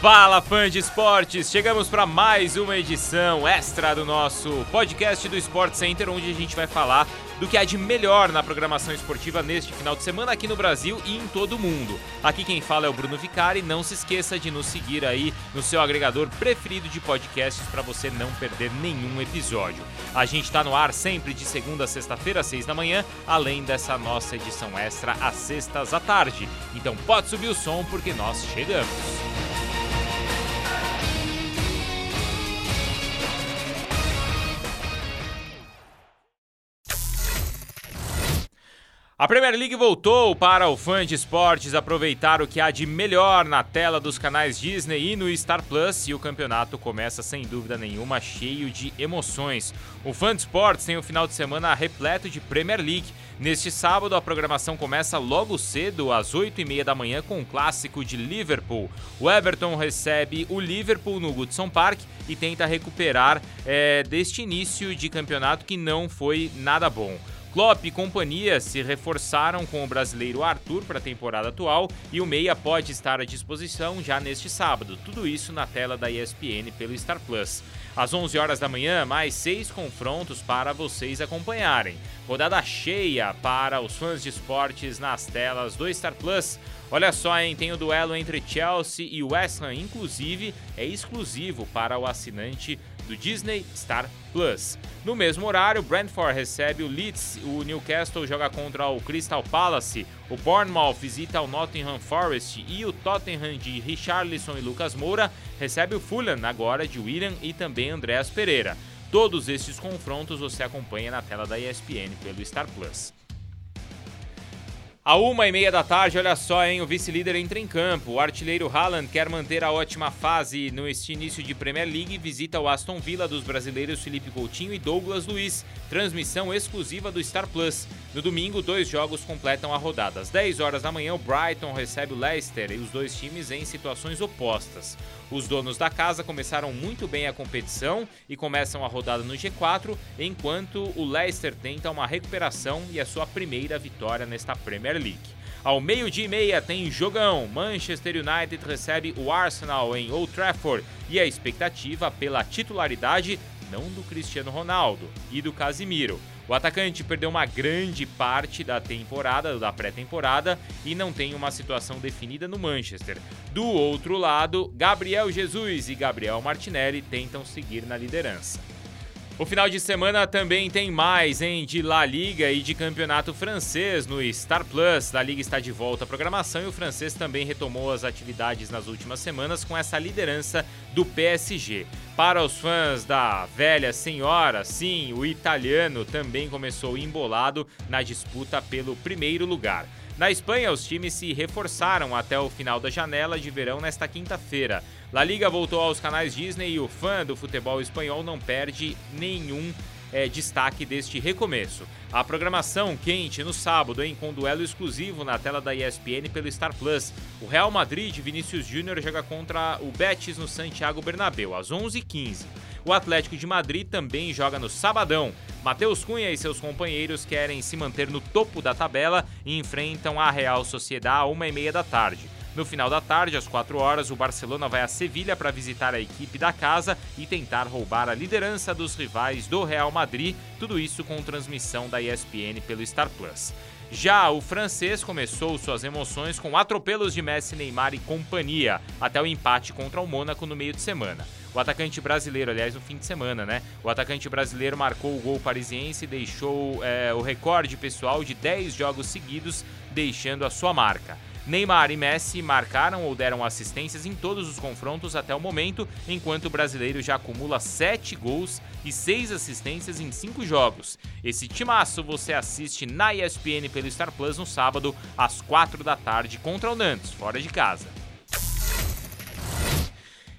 Fala, fã de esportes! Chegamos para mais uma edição extra do nosso podcast do Sport Center, onde a gente vai falar do que há de melhor na programação esportiva neste final de semana aqui no Brasil e em todo o mundo. Aqui quem fala é o Bruno Vicari. Não se esqueça de nos seguir aí no seu agregador preferido de podcasts para você não perder nenhum episódio. A gente está no ar sempre de segunda a sexta-feira, às seis da manhã, além dessa nossa edição extra às sextas à tarde. Então pode subir o som porque nós chegamos. A Premier League voltou para o fã de esportes aproveitar o que há de melhor na tela dos canais Disney e no Star Plus e o campeonato começa sem dúvida nenhuma cheio de emoções. O fã de esportes tem o um final de semana repleto de Premier League. Neste sábado a programação começa logo cedo às 8h30 da manhã com o um clássico de Liverpool. O Everton recebe o Liverpool no Goodson Park e tenta recuperar é, deste início de campeonato que não foi nada bom. Klopp e companhia se reforçaram com o brasileiro Arthur para a temporada atual e o Meia pode estar à disposição já neste sábado. Tudo isso na tela da ESPN pelo Star Plus. Às 11 horas da manhã, mais seis confrontos para vocês acompanharem. Rodada cheia para os fãs de esportes nas telas do Star Plus. Olha só, hein? Tem o duelo entre Chelsea e West Ham, inclusive é exclusivo para o assinante do Disney Star Plus. No mesmo horário, Brentford recebe o Leeds, o Newcastle joga contra o Crystal Palace, o Bournemouth visita o Nottingham Forest e o Tottenham de Richarlison e Lucas Moura recebe o Fulham agora de William e também Andreas Pereira. Todos esses confrontos você acompanha na tela da ESPN pelo Star Plus. A uma e meia da tarde, olha só, hein? O vice-líder entra em campo. O artilheiro Haaland quer manter a ótima fase no início de Premier League e visita o Aston Villa dos brasileiros Felipe Coutinho e Douglas Luiz. Transmissão exclusiva do Star Plus. No domingo, dois jogos completam a rodada. Às 10 horas da manhã, o Brighton recebe o Leicester e os dois times em situações opostas. Os donos da casa começaram muito bem a competição e começam a rodada no G4, enquanto o Leicester tenta uma recuperação e a sua primeira vitória nesta Premier League. Ao meio-dia e meia tem jogão. Manchester United recebe o Arsenal em Old Trafford e a expectativa pela titularidade não do Cristiano Ronaldo e do Casimiro. O atacante perdeu uma grande parte da temporada, da pré-temporada, e não tem uma situação definida no Manchester. Do outro lado, Gabriel Jesus e Gabriel Martinelli tentam seguir na liderança. O final de semana também tem mais, hein? De La Liga e de campeonato francês no Star Plus. A Liga está de volta à programação e o francês também retomou as atividades nas últimas semanas com essa liderança do PSG. Para os fãs da velha senhora, sim, o italiano também começou embolado na disputa pelo primeiro lugar. Na Espanha, os times se reforçaram até o final da janela de verão nesta quinta-feira. La Liga voltou aos canais Disney e o fã do futebol espanhol não perde nenhum é, destaque deste recomeço. A programação quente no sábado, hein, com duelo exclusivo na tela da ESPN pelo Star Plus. O Real Madrid, Vinícius Júnior, joga contra o Betis no Santiago Bernabéu, às 11h15. O Atlético de Madrid também joga no sabadão. Matheus Cunha e seus companheiros querem se manter no topo da tabela e enfrentam a Real Sociedade às 1h30 da tarde. No final da tarde, às 4 horas, o Barcelona vai a Sevilha para visitar a equipe da casa e tentar roubar a liderança dos rivais do Real Madrid, tudo isso com transmissão da ESPN pelo Star Plus. Já o francês começou suas emoções com atropelos de Messi, Neymar e companhia, até o empate contra o Mônaco no meio de semana. O atacante brasileiro, aliás, no fim de semana, né? O atacante brasileiro marcou o gol parisiense e deixou é, o recorde pessoal de 10 jogos seguidos, deixando a sua marca. Neymar e Messi marcaram ou deram assistências em todos os confrontos até o momento, enquanto o brasileiro já acumula 7 gols e 6 assistências em 5 jogos. Esse timaço você assiste na ESPN pelo Star Plus no sábado, às 4 da tarde, contra o Nantes, fora de casa.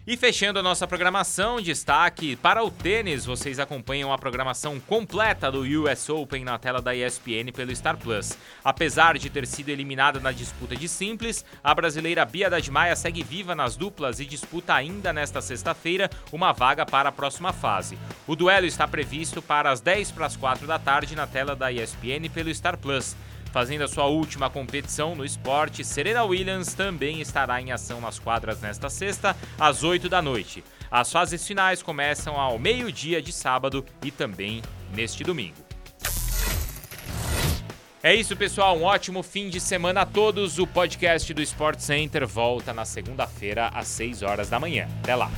E fechando a nossa programação, destaque para o tênis, vocês acompanham a programação completa do US Open na tela da ESPN pelo Star Plus. Apesar de ter sido eliminada na disputa de simples, a brasileira Bia Maia segue viva nas duplas e disputa ainda nesta sexta-feira uma vaga para a próxima fase. O duelo está previsto para as 10 para as 4 da tarde na tela da ESPN pelo Star Plus. Fazendo a sua última competição no esporte, Serena Williams também estará em ação nas quadras nesta sexta, às 8 da noite. As fases finais começam ao meio-dia de sábado e também neste domingo. É isso, pessoal. Um ótimo fim de semana a todos. O podcast do Sport Center volta na segunda-feira às 6 horas da manhã. Até lá.